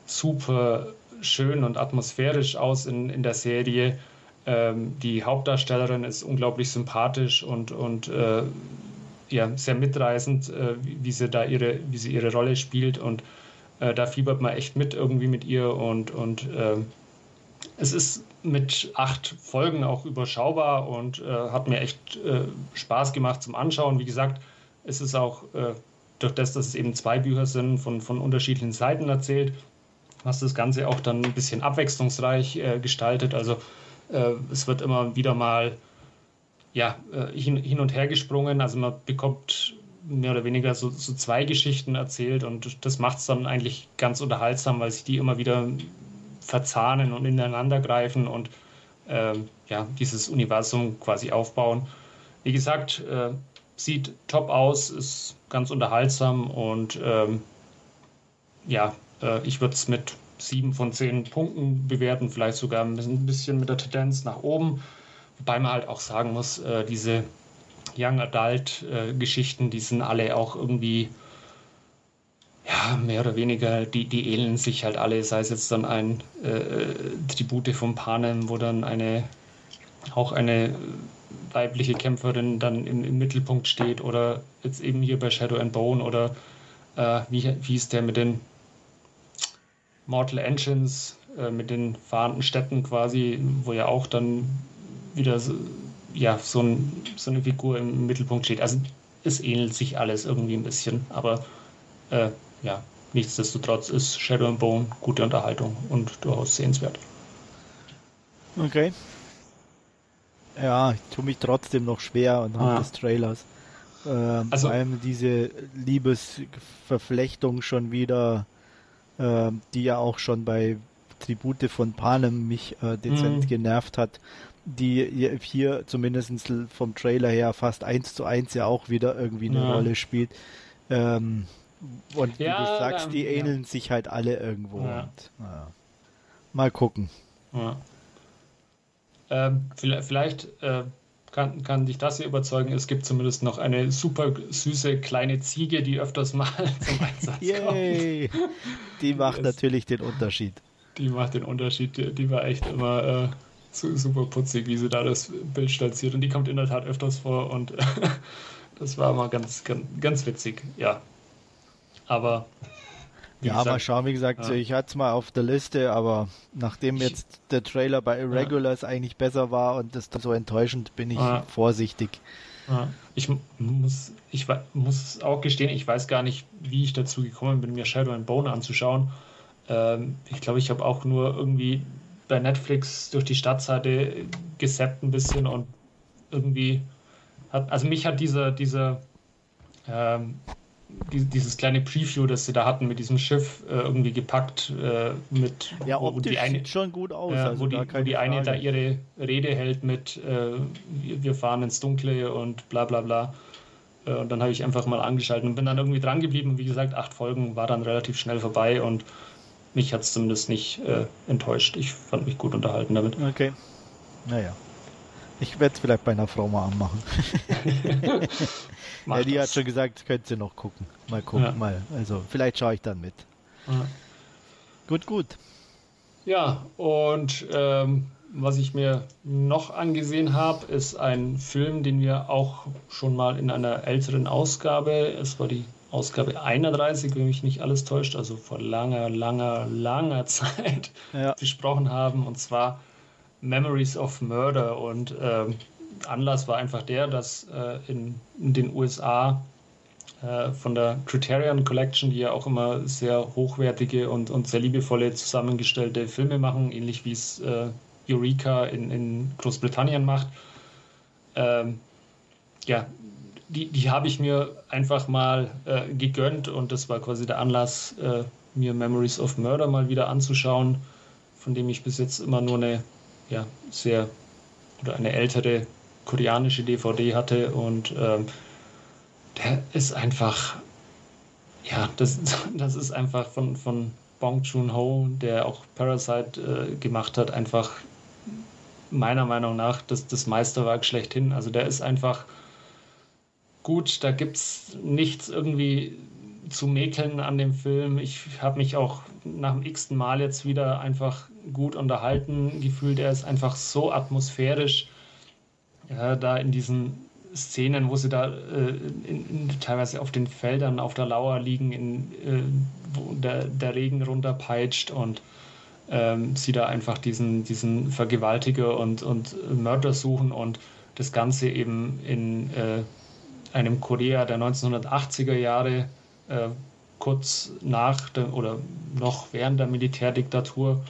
super schön und atmosphärisch aus in, in der Serie. Ähm, die Hauptdarstellerin ist unglaublich sympathisch und, und äh, ja, sehr mitreißend, äh, wie, sie da ihre, wie sie ihre Rolle spielt und äh, da fiebert man echt mit irgendwie mit ihr und, und äh, es ist mit acht Folgen auch überschaubar und äh, hat mir echt äh, Spaß gemacht zum Anschauen. Wie gesagt, es ist auch äh, durch das, dass es eben zwei Bücher sind, von, von unterschiedlichen Seiten erzählt, was das Ganze auch dann ein bisschen abwechslungsreich äh, gestaltet. Also es wird immer wieder mal ja, hin, hin und her gesprungen. Also man bekommt mehr oder weniger so, so zwei Geschichten erzählt und das macht es dann eigentlich ganz unterhaltsam, weil sich die immer wieder verzahnen und ineinander greifen und äh, ja, dieses Universum quasi aufbauen. Wie gesagt, äh, sieht top aus, ist ganz unterhaltsam und ähm, ja, äh, ich würde es mit sieben von zehn Punkten bewerten, vielleicht sogar ein bisschen mit der Tendenz nach oben. Wobei man halt auch sagen muss, äh, diese Young Adult äh, Geschichten, die sind alle auch irgendwie ja, mehr oder weniger, die, die ähneln sich halt alle, sei es jetzt dann ein äh, Tribute von Panem, wo dann eine auch eine weibliche Kämpferin dann im, im Mittelpunkt steht oder jetzt eben hier bei Shadow and Bone oder äh, wie, wie ist der mit den Mortal Engines, äh, mit den fahrenden Städten quasi, wo ja auch dann wieder so, ja, so, ein, so, eine Figur im Mittelpunkt steht. Also es ähnelt sich alles irgendwie ein bisschen, aber äh, ja, nichtsdestotrotz ist Shadow and Bone gute Unterhaltung und durchaus sehenswert. Okay. Ja, ich tue mich trotzdem noch schwer anhand ah. des Trailers. Ähm, also, vor allem diese Liebesverflechtung schon wieder, äh, die ja auch schon bei Tribute von Panem mich äh, dezent mhm. genervt hat die hier zumindest vom Trailer her fast eins zu eins ja auch wieder irgendwie eine ja. Rolle spielt. Ähm, und ja, wie du sagst, die ähneln ja. sich halt alle irgendwo. Und, mal gucken. Ähm, vielleicht äh, kann, kann dich das hier überzeugen. Es gibt zumindest noch eine super süße kleine Ziege, die öfters mal zum Einsatz Yay. kommt. Die macht natürlich den Unterschied. Die macht den Unterschied. Die, die war echt immer. Äh, super putzig, wie sie da das Bild stolziert. Und die kommt in der Tat öfters vor und das war mal ganz, ganz, ganz witzig, ja. Aber ja, gesagt, mal schauen, wie gesagt, ja. ich hatte es mal auf der Liste, aber nachdem ich, jetzt der Trailer bei Irregulars ja. eigentlich besser war und das so enttäuschend, bin ich ja. vorsichtig. Ich muss, ich muss auch gestehen, ich weiß gar nicht, wie ich dazu gekommen bin, mir Shadow and Bone anzuschauen. Ähm, ich glaube, ich habe auch nur irgendwie bei Netflix durch die Stadtseite gesappt ein bisschen und irgendwie hat, also mich hat dieser, dieser ähm, dieses kleine Preview, das sie da hatten mit diesem Schiff äh, irgendwie gepackt äh, mit ja optisch wo die eine, sieht schon gut aus, äh, also wo die, wo die eine da ihre Rede hält mit äh, wir fahren ins Dunkle und bla bla bla. Äh, und dann habe ich einfach mal angeschaltet und bin dann irgendwie dran geblieben. Wie gesagt acht Folgen war dann relativ schnell vorbei und mich hat es zumindest nicht äh, enttäuscht. Ich fand mich gut unterhalten damit. Okay. Naja ich werde es vielleicht bei einer Frau mal anmachen. ja, die das. hat schon gesagt, könnt ihr noch gucken. Mal gucken, ja. mal. Also vielleicht schaue ich dann mit. Ja. Gut, gut. Ja, und ähm, was ich mir noch angesehen habe, ist ein Film, den wir auch schon mal in einer älteren Ausgabe, es war die Ausgabe 31, wenn mich nicht alles täuscht, also vor langer, langer, langer Zeit ja. besprochen haben. Und zwar Memories of Murder. Und ähm, Anlass war einfach der, dass äh, in, in, den USA äh, von der Criterion Collection, die ja auch immer sehr hochwertige und, und sehr liebevolle zusammengestellte Filme machen, ähnlich wie es äh, Eureka in, in Großbritannien macht. Ähm, ja, die, die habe ich mir einfach mal äh, gegönnt und das war quasi der Anlass, äh, mir Memories of Murder mal wieder anzuschauen, von dem ich bis jetzt immer nur eine ja, sehr oder eine ältere koreanische DVD hatte und ähm, der ist einfach, ja, das, das ist einfach von, von Bong Joon-ho, der auch Parasite äh, gemacht hat, einfach meiner Meinung nach das, das Meisterwerk schlechthin. Also der ist einfach gut, da gibt es nichts irgendwie zu mäkeln an dem Film. Ich habe mich auch nach dem x-ten Mal jetzt wieder einfach gut unterhalten gefühlt. Er ist einfach so atmosphärisch. Ja, da in diesen Szenen, wo sie da äh, in, in, teilweise auf den Feldern auf der Lauer liegen, in, äh, wo der, der Regen runterpeitscht und ähm, sie da einfach diesen, diesen Vergewaltiger und, und Mörder suchen und das Ganze eben in äh, einem Korea der 1980er Jahre äh, kurz nach der, oder noch während der Militärdiktatur.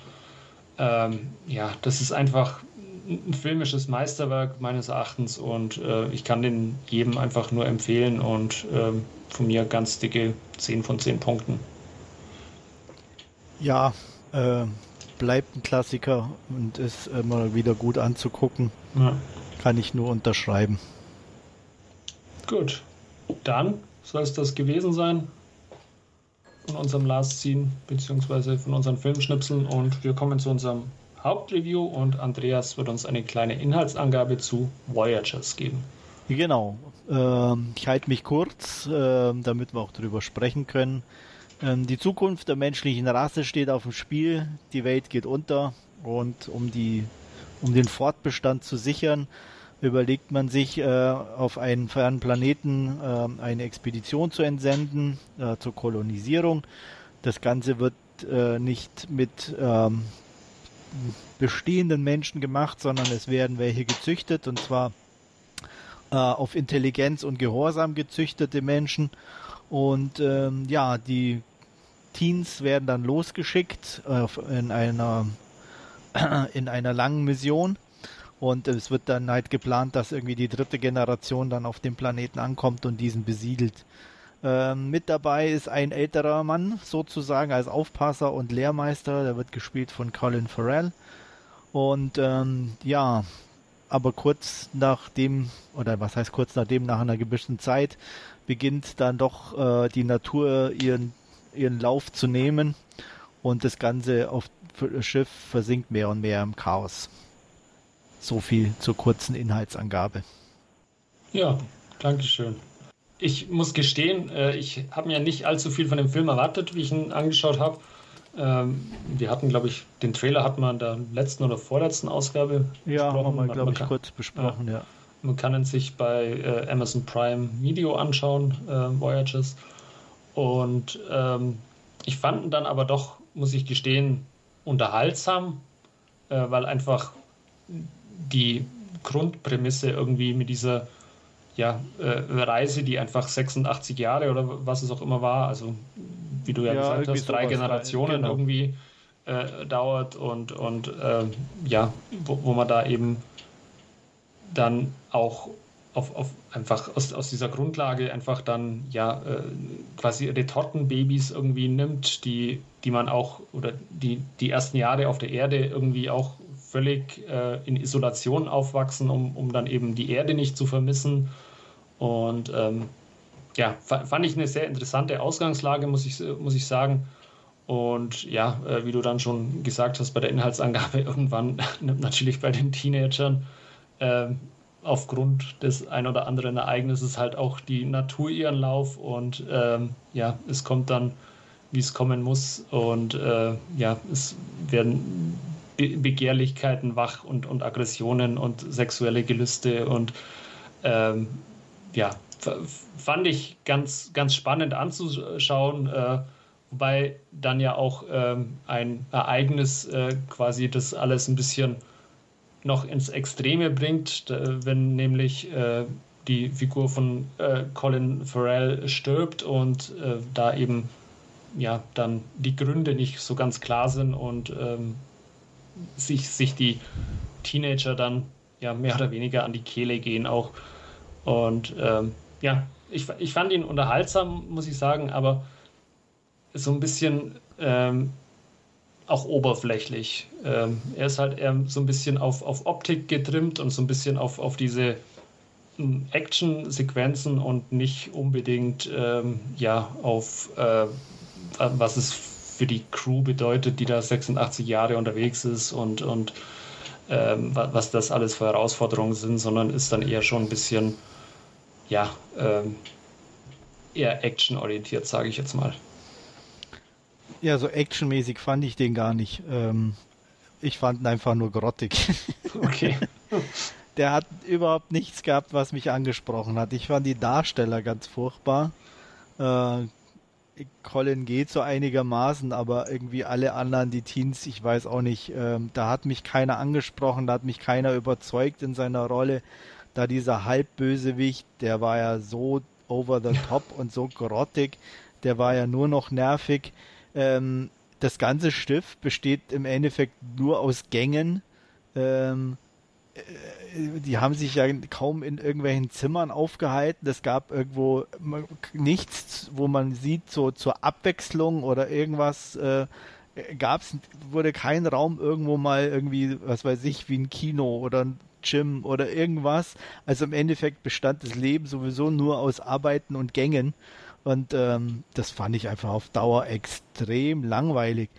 Ähm, ja, das ist einfach ein filmisches Meisterwerk meines Erachtens und äh, ich kann den jedem einfach nur empfehlen und äh, von mir ganz dicke 10 von 10 Punkten. Ja, äh, bleibt ein Klassiker und ist immer wieder gut anzugucken. Ja. Kann ich nur unterschreiben. Gut, dann soll es das gewesen sein von unserem Last Scene beziehungsweise von unseren Filmschnipseln und wir kommen zu unserem Hauptreview und Andreas wird uns eine kleine Inhaltsangabe zu Voyagers geben. Genau. Ähm, ich halte mich kurz, ähm, damit wir auch darüber sprechen können. Ähm, die Zukunft der menschlichen Rasse steht auf dem Spiel. Die Welt geht unter und um die um den Fortbestand zu sichern, überlegt man sich, äh, auf einen fernen Planeten äh, eine Expedition zu entsenden äh, zur Kolonisierung. Das Ganze wird äh, nicht mit ähm, bestehenden Menschen gemacht, sondern es werden welche gezüchtet und zwar äh, auf Intelligenz und Gehorsam gezüchtete Menschen. Und ähm, ja, die Teens werden dann losgeschickt in einer in einer langen Mission und es wird dann halt geplant, dass irgendwie die dritte Generation dann auf dem Planeten ankommt und diesen besiedelt. Ähm, mit dabei ist ein älterer Mann sozusagen als Aufpasser und Lehrmeister. Der wird gespielt von Colin Farrell. Und ähm, ja, aber kurz nachdem, oder was heißt kurz nachdem, nach einer gewissen Zeit, beginnt dann doch äh, die Natur ihren, ihren Lauf zu nehmen und das Ganze auf Schiff versinkt mehr und mehr im Chaos. So viel zur kurzen Inhaltsangabe. Ja, Dankeschön. Ich muss gestehen, äh, ich habe mir nicht allzu viel von dem Film erwartet, wie ich ihn angeschaut habe. Ähm, wir hatten, glaube ich, den Trailer hatten wir in der letzten oder vorletzten Ausgabe ja, besprochen. haben wir, glaube ich, kurz besprochen, ja. ja. Man kann ihn sich bei äh, Amazon Prime Video anschauen, äh, Voyages. Und ähm, ich fand ihn dann aber doch, muss ich gestehen, unterhaltsam, äh, weil einfach die Grundprämisse irgendwie mit dieser ja, äh, Reise, die einfach 86 Jahre oder was es auch immer war, also wie du ja, ja gesagt hast, drei Generationen genau. irgendwie äh, dauert und, und äh, ja, wo, wo man da eben dann auch auf, auf einfach aus, aus dieser Grundlage einfach dann ja äh, quasi Retortenbabys irgendwie nimmt, die, die man auch oder die die ersten Jahre auf der Erde irgendwie auch völlig äh, in Isolation aufwachsen, um, um dann eben die Erde nicht zu vermissen. Und ähm, ja, fand ich eine sehr interessante Ausgangslage, muss ich, muss ich sagen. Und ja, äh, wie du dann schon gesagt hast, bei der Inhaltsangabe irgendwann nimmt natürlich bei den Teenagern äh, aufgrund des ein oder anderen Ereignisses halt auch die Natur ihren Lauf und ähm, ja, es kommt dann, wie es kommen muss und äh, ja, es werden Be Begehrlichkeiten wach und, und Aggressionen und sexuelle Gelüste und ähm, ja, fand ich ganz, ganz spannend anzuschauen, äh, wobei dann ja auch ähm, ein Ereignis äh, quasi das alles ein bisschen noch ins Extreme bringt, wenn nämlich äh, die Figur von äh, Colin Farrell stirbt und äh, da eben ja dann die Gründe nicht so ganz klar sind und ähm, sich, sich die Teenager dann ja mehr oder weniger an die Kehle gehen auch. Und ähm, ja, ich, ich fand ihn unterhaltsam, muss ich sagen, aber so ein bisschen ähm, auch oberflächlich. Ähm, er ist halt eher so ein bisschen auf, auf Optik getrimmt und so ein bisschen auf, auf diese hm, Action-Sequenzen und nicht unbedingt ähm, ja, auf äh, was es für die Crew bedeutet, die da 86 Jahre unterwegs ist und, und ähm, was das alles für Herausforderungen sind, sondern ist dann eher schon ein bisschen ja, ähm, eher actionorientiert, sage ich jetzt mal. Ja, so actionmäßig fand ich den gar nicht. Ähm, ich fand ihn einfach nur grottig. Okay. Der hat überhaupt nichts gehabt, was mich angesprochen hat. Ich fand die Darsteller ganz furchtbar. Äh, Colin geht so einigermaßen, aber irgendwie alle anderen, die Teens, ich weiß auch nicht, ähm, da hat mich keiner angesprochen, da hat mich keiner überzeugt in seiner Rolle. Da dieser Halbbösewicht, der war ja so over the top und so grottig, der war ja nur noch nervig. Ähm, das ganze Schiff besteht im Endeffekt nur aus Gängen. Ähm, äh, die haben sich ja kaum in irgendwelchen Zimmern aufgehalten. Es gab irgendwo nichts, wo man sieht, so zur Abwechslung oder irgendwas. Äh, gab's, wurde kein Raum irgendwo mal irgendwie, was weiß ich, wie ein Kino oder ein Gym oder irgendwas. Also im Endeffekt bestand das Leben sowieso nur aus Arbeiten und Gängen. Und ähm, das fand ich einfach auf Dauer extrem langweilig.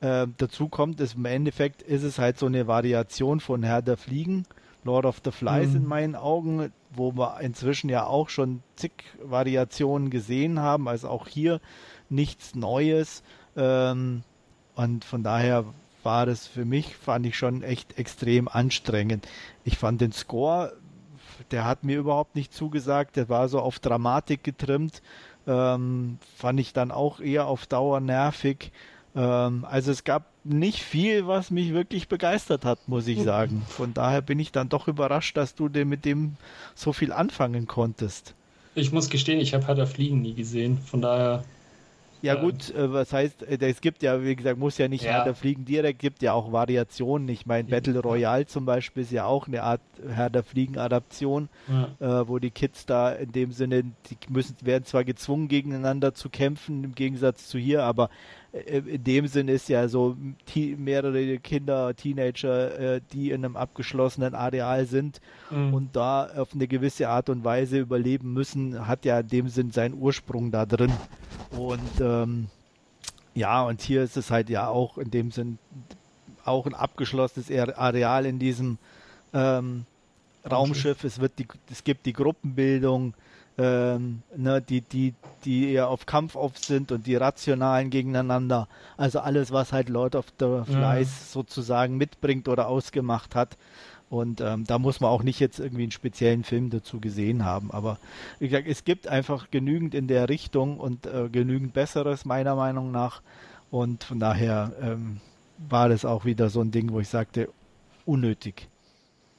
Äh, dazu kommt, es im Endeffekt ist es halt so eine Variation von Herr der Fliegen, Lord of the Flies mhm. in meinen Augen, wo wir inzwischen ja auch schon zig Variationen gesehen haben, also auch hier nichts Neues. Ähm, und von daher war das für mich, fand ich schon echt extrem anstrengend. Ich fand den Score, der hat mir überhaupt nicht zugesagt, der war so auf Dramatik getrimmt. Ähm, fand ich dann auch eher auf Dauer nervig. Ähm, also es gab nicht viel, was mich wirklich begeistert hat, muss ich sagen. Von daher bin ich dann doch überrascht, dass du denn mit dem so viel anfangen konntest. Ich muss gestehen, ich habe Herr der Fliegen nie gesehen. Von daher ja gut, äh, was heißt, äh, es gibt ja, wie gesagt, muss ja nicht ja. Herr der Fliegen direkt, gibt ja auch Variationen. Ich meine, Battle Royale zum Beispiel ist ja auch eine Art Herr der Fliegen Adaption, ja. äh, wo die Kids da in dem Sinne, die müssen, werden zwar gezwungen gegeneinander zu kämpfen, im Gegensatz zu hier, aber in dem Sinn ist ja so mehrere Kinder, Teenager, äh, die in einem abgeschlossenen Areal sind mhm. und da auf eine gewisse Art und Weise überleben müssen, hat ja in dem Sinn seinen Ursprung da drin. Und ähm, ja, und hier ist es halt ja auch in dem Sinn auch ein abgeschlossenes Areal in diesem ähm, Raumschiff. Es wird die, es gibt die Gruppenbildung, ähm, ne, die, die, die eher auf Kampf auf sind und die rationalen gegeneinander. Also alles, was halt Lord of the Flies ja. sozusagen mitbringt oder ausgemacht hat. Und ähm, da muss man auch nicht jetzt irgendwie einen speziellen Film dazu gesehen haben. Aber wie gesagt, es gibt einfach genügend in der Richtung und äh, genügend Besseres meiner Meinung nach. Und von daher ähm, war das auch wieder so ein Ding, wo ich sagte, unnötig.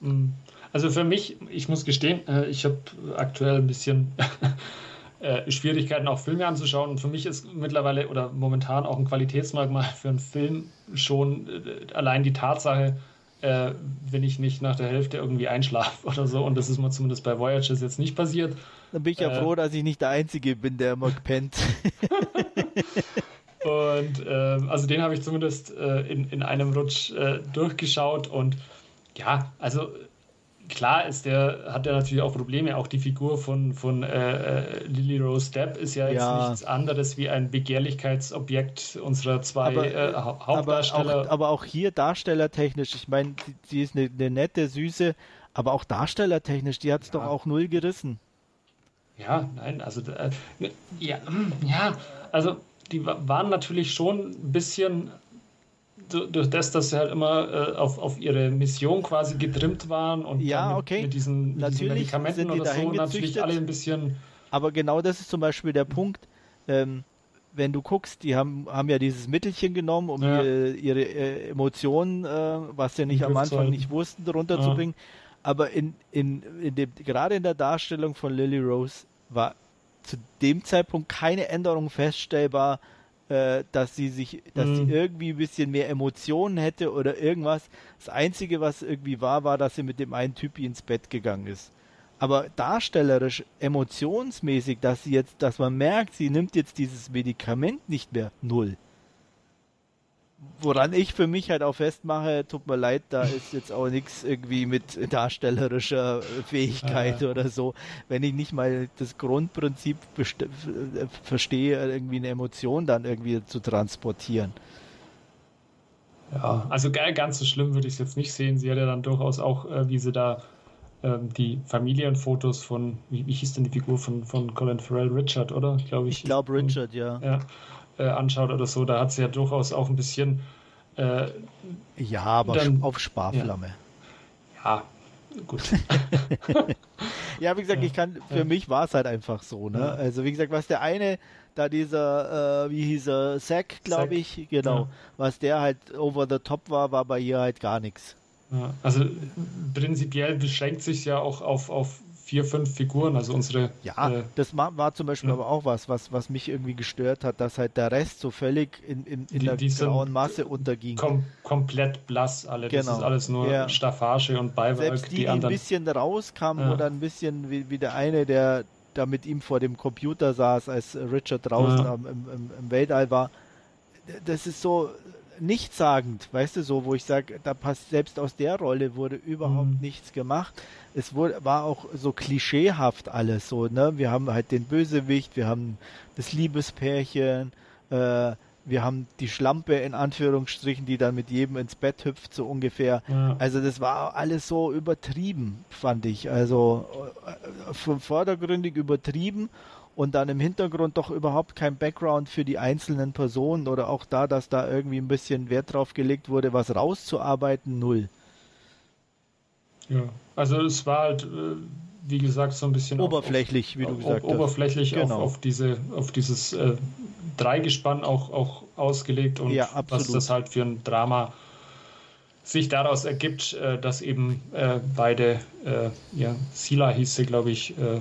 Mhm. Also für mich, ich muss gestehen, äh, ich habe aktuell ein bisschen äh, Schwierigkeiten, auch Filme anzuschauen. Und für mich ist mittlerweile oder momentan auch ein Qualitätsmerkmal für einen Film schon äh, allein die Tatsache, wenn ich nicht nach der Hälfte irgendwie einschlafe oder so. Und das ist mir zumindest bei Voyages jetzt nicht passiert. Dann bin ich ja froh, dass ich nicht der Einzige bin, der immer pennt. und äh, also den habe ich zumindest äh, in, in einem Rutsch äh, durchgeschaut und ja, also klar ist der, hat er natürlich auch Probleme. Auch die Figur von, von äh, äh Lily Rose Depp ist ja, ja, jetzt nichts anderes wie ein Begehrlichkeitsobjekt unserer zwei aber, äh, Hauptdarsteller. Aber auch, aber auch, hier darstellertechnisch, ich meine, sie ist eine, eine, nette, süße, aber auch darstellertechnisch, die hat es ja. doch auch null gerissen. Ja, nein, also äh, ja, ja, also die waren natürlich schon ein bisschen durch das, dass sie halt immer äh, auf, auf ihre Mission quasi getrimmt waren und ja, okay. mit, diesen, mit diesen Medikamenten oder so natürlich alle ein bisschen. Aber genau das ist zum Beispiel der Punkt. Ähm, wenn du guckst, die haben, haben ja dieses Mittelchen genommen, um ja. ihre, ihre äh, Emotionen, äh, was sie nicht am Anfang nicht wussten, runterzubringen. Ja. Aber in, in, in dem, gerade in der Darstellung von Lily Rose war zu dem Zeitpunkt keine Änderung feststellbar, äh, dass sie sich, dass mhm. sie irgendwie ein bisschen mehr Emotionen hätte oder irgendwas. Das Einzige, was irgendwie war, war, dass sie mit dem einen Typi ins Bett gegangen ist. Aber darstellerisch, emotionsmäßig, dass sie jetzt, dass man merkt, sie nimmt jetzt dieses Medikament nicht mehr null woran ich für mich halt auch festmache, tut mir leid, da ist jetzt auch nichts irgendwie mit darstellerischer Fähigkeit ja. oder so. Wenn ich nicht mal das Grundprinzip verstehe, irgendwie eine Emotion dann irgendwie zu transportieren. Ja, also ganz so schlimm würde ich es jetzt nicht sehen. Sie hat ja dann durchaus auch, äh, wie sie da ähm, die Familienfotos von, wie, wie hieß denn die Figur von, von Colin Farrell? Richard, oder? Glaube ich. Ich glaube Richard, ja. Ja äh, anschaut oder so, da hat sie ja durchaus auch ein bisschen. Äh, ja, aber dann, auf Sparflamme. Ja, ja gut. ja, wie gesagt, ich kann, für mich war es halt einfach so, ne? Also wie gesagt, was der eine, da dieser, äh, wie hieß er, Zack, glaube ich, genau, was der halt over the top war, war bei ihr halt gar nichts. also prinzipiell beschränkt sich ja auch auf, auf vier, fünf Figuren, also unsere. Ja, äh, das war, zum Beispiel ja. aber auch was, was, was mich irgendwie gestört hat, dass halt der Rest so völlig in, in, in die, der grauen Masse unterging. Kom komplett blass alle. Genau. Das ist alles nur ja. Staffage und Beiwerk. Selbst die, die, die ein bisschen rauskamen ja. oder ein bisschen wie, wie der eine, der da mit ihm vor dem Computer saß, als Richard draußen ja. im, im, im Weltall war. Das ist so, nichtssagend, weißt du, so, wo ich sage, da passt selbst aus der Rolle wurde überhaupt mhm. nichts gemacht. Es wurde, war auch so klischeehaft alles so, ne? Wir haben halt den Bösewicht, wir haben das Liebespärchen, äh, wir haben die Schlampe in Anführungsstrichen, die dann mit jedem ins Bett hüpft, so ungefähr. Ja. Also das war alles so übertrieben, fand ich. Also äh, vordergründig übertrieben und dann im Hintergrund doch überhaupt kein Background für die einzelnen Personen oder auch da, dass da irgendwie ein bisschen Wert drauf gelegt wurde, was rauszuarbeiten, null. Ja, also es war halt, äh, wie gesagt, so ein bisschen oberflächlich, auf, wie du gesagt hast. Oberflächlich genau. auf, auf, diese, auf dieses äh, Dreigespann auch, auch ausgelegt und ja, was das halt für ein Drama sich daraus ergibt, äh, dass eben äh, beide, äh, ja, Sila hieß sie, glaube ich, äh,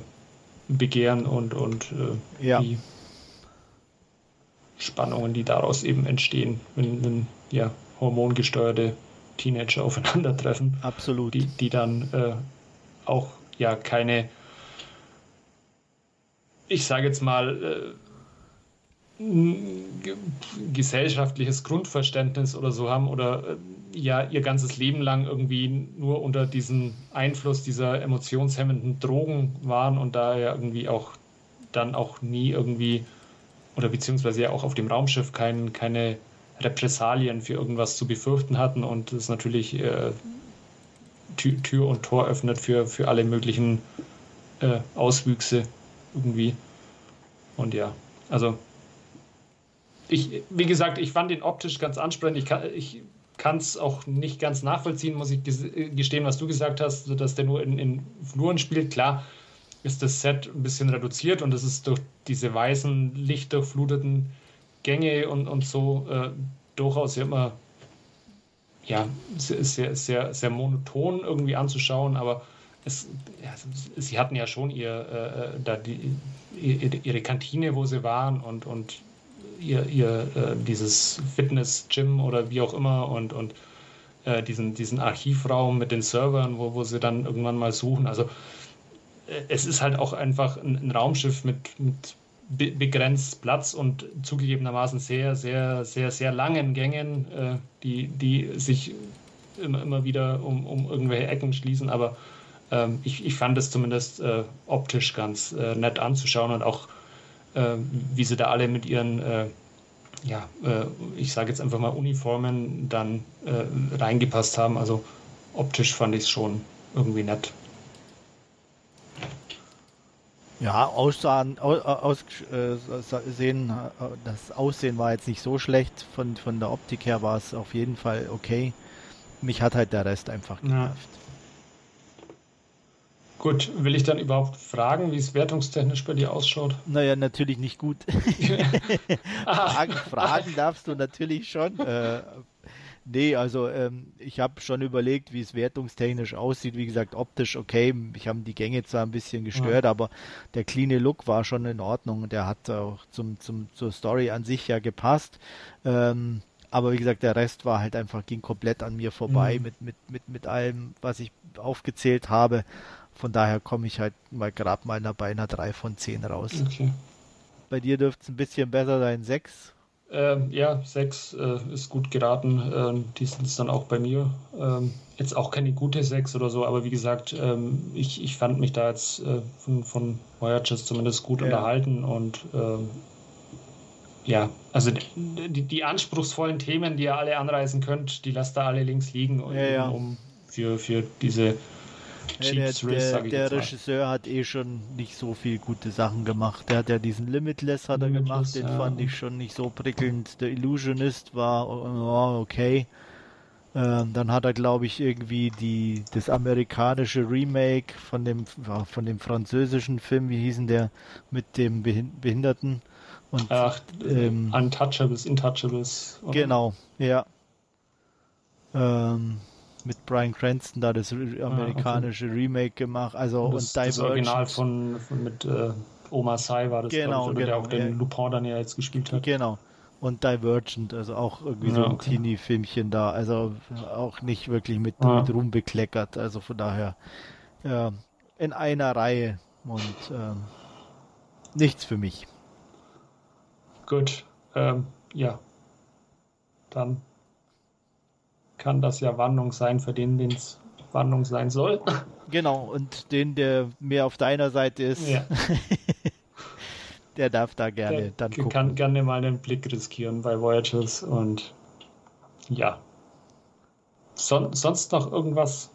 Begehren und, und äh, ja. die Spannungen, die daraus eben entstehen, wenn, wenn ja, hormongesteuerte Teenager aufeinandertreffen. Absolut. Die, die dann äh, auch ja keine, ich sage jetzt mal, äh, gesellschaftliches Grundverständnis oder so haben oder äh, ja ihr ganzes Leben lang irgendwie nur unter diesem Einfluss dieser emotionshemmenden Drogen waren und da ja irgendwie auch dann auch nie irgendwie oder beziehungsweise ja auch auf dem Raumschiff kein, keine Repressalien für irgendwas zu befürchten hatten und es natürlich äh, Tür, Tür, und Tor öffnet für, für alle möglichen äh, Auswüchse irgendwie. Und ja, also ich, wie gesagt, ich fand ihn optisch ganz ansprechend. Ich, kann, ich kann es auch nicht ganz nachvollziehen, muss ich gestehen, was du gesagt hast, dass der nur in, in Fluren spielt. Klar ist das Set ein bisschen reduziert und das ist durch diese weißen, lichtdurchfluteten Gänge und, und so äh, durchaus immer ja, sehr, sehr, sehr monoton irgendwie anzuschauen, aber es, ja, sie hatten ja schon ihr, äh, da die, ihre Kantine, wo sie waren und, und ihr, ihr äh, dieses Fitness-Gym oder wie auch immer und, und äh, diesen, diesen Archivraum mit den Servern, wo, wo sie dann irgendwann mal suchen. Also äh, es ist halt auch einfach ein, ein Raumschiff mit, mit be begrenzt Platz und zugegebenermaßen sehr, sehr, sehr, sehr langen Gängen, äh, die, die sich immer, immer wieder um, um irgendwelche Ecken schließen. Aber ähm, ich, ich fand es zumindest äh, optisch ganz äh, nett anzuschauen und auch wie sie da alle mit ihren, äh, ja, äh, ich sage jetzt einfach mal Uniformen dann reingepasst haben. Also optisch fand ich es schon irgendwie nett. Ja, aussahen, aus, äh, sehen, das Aussehen war jetzt nicht so schlecht. Von, von der Optik her war es auf jeden Fall okay. Mich hat halt der Rest einfach genervt. Ja. Gut, will ich dann überhaupt fragen, wie es wertungstechnisch bei dir ausschaut? Naja, natürlich nicht gut. fragen, fragen darfst du natürlich schon. Äh, nee, also ähm, ich habe schon überlegt, wie es wertungstechnisch aussieht. Wie gesagt, optisch okay. Ich habe die Gänge zwar ein bisschen gestört, ja. aber der cleane Look war schon in Ordnung. Der hat auch zum, zum, zur Story an sich ja gepasst. Ähm, aber wie gesagt, der Rest war halt einfach, ging komplett an mir vorbei mhm. mit, mit, mit, mit allem, was ich aufgezählt habe. Von daher komme ich halt mal gerade mal bei einer 3 von 10 raus. Okay. Bei dir dürfte es ein bisschen besser sein, 6. Ähm, ja, 6 äh, ist gut geraten. Ähm, die sind es dann auch bei mir. Ähm, jetzt auch keine gute 6 oder so, aber wie gesagt, ähm, ich, ich fand mich da jetzt äh, von, von Voyagers zumindest gut ja. unterhalten und ähm, ja, also die, die, anspruchsvollen Themen, die ihr alle anreißen könnt, die lasst da alle links liegen, ja, ja. um für, für diese der, der, der Regisseur hat eh schon nicht so viel gute Sachen gemacht. Der hat ja diesen Limitless hat er Limitless, gemacht, den ja. fand ich schon nicht so prickelnd. Der Illusionist war oh, okay. Ähm, dann hat er, glaube ich, irgendwie die das amerikanische Remake von dem von dem französischen Film, wie hießen der, mit dem Behinderten und Ach, ähm, Untouchables, Intouchables. Oder? Genau, ja. Ähm, mit Brian Cranston da das amerikanische ah, okay. Remake gemacht. Also das, und das Original von, von mit äh, Oma Sai war das, genau, ich, genau, der auch den ja. Lupin dann ja jetzt gespielt hat. Genau. Und Divergent, also auch irgendwie ja, so ein okay. Teenie-Filmchen da, also auch nicht wirklich mit, ah. mit Ruhm bekleckert. Also von daher ja, in einer Reihe und ähm, nichts für mich. Gut, ähm, ja. Dann kann das ja Wandlung sein für den, den es Wandlung sein soll. Genau, und den, der mehr auf deiner Seite ist, ja. der darf da gerne der dann gucken. kann gerne mal einen Blick riskieren bei Voyages und ja. Son sonst noch irgendwas?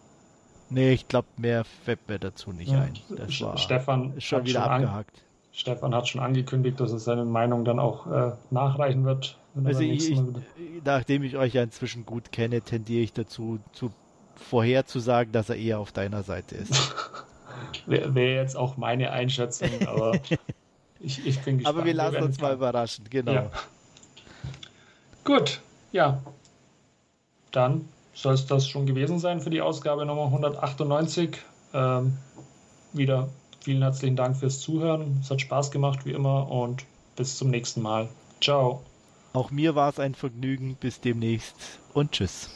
Nee, ich glaube, mehr fällt mir dazu nicht ja. ein. Das war Stefan schon wieder schon abgehakt. Stefan hat schon angekündigt, dass er seine Meinung dann auch äh, nachreichen wird. Also ich, ich, nachdem ich euch ja inzwischen gut kenne, tendiere ich dazu, zu vorherzusagen, dass er eher auf deiner Seite ist. Wäre wär jetzt auch meine Einschätzung, aber ich, ich bin gespannt. Aber wir lassen wir uns mal überraschen, genau. Ja. Gut, ja. Dann soll es das schon gewesen sein für die Ausgabe Nummer 198. Ähm, wieder Vielen herzlichen Dank fürs Zuhören. Es hat Spaß gemacht wie immer und bis zum nächsten Mal. Ciao. Auch mir war es ein Vergnügen. Bis demnächst und tschüss.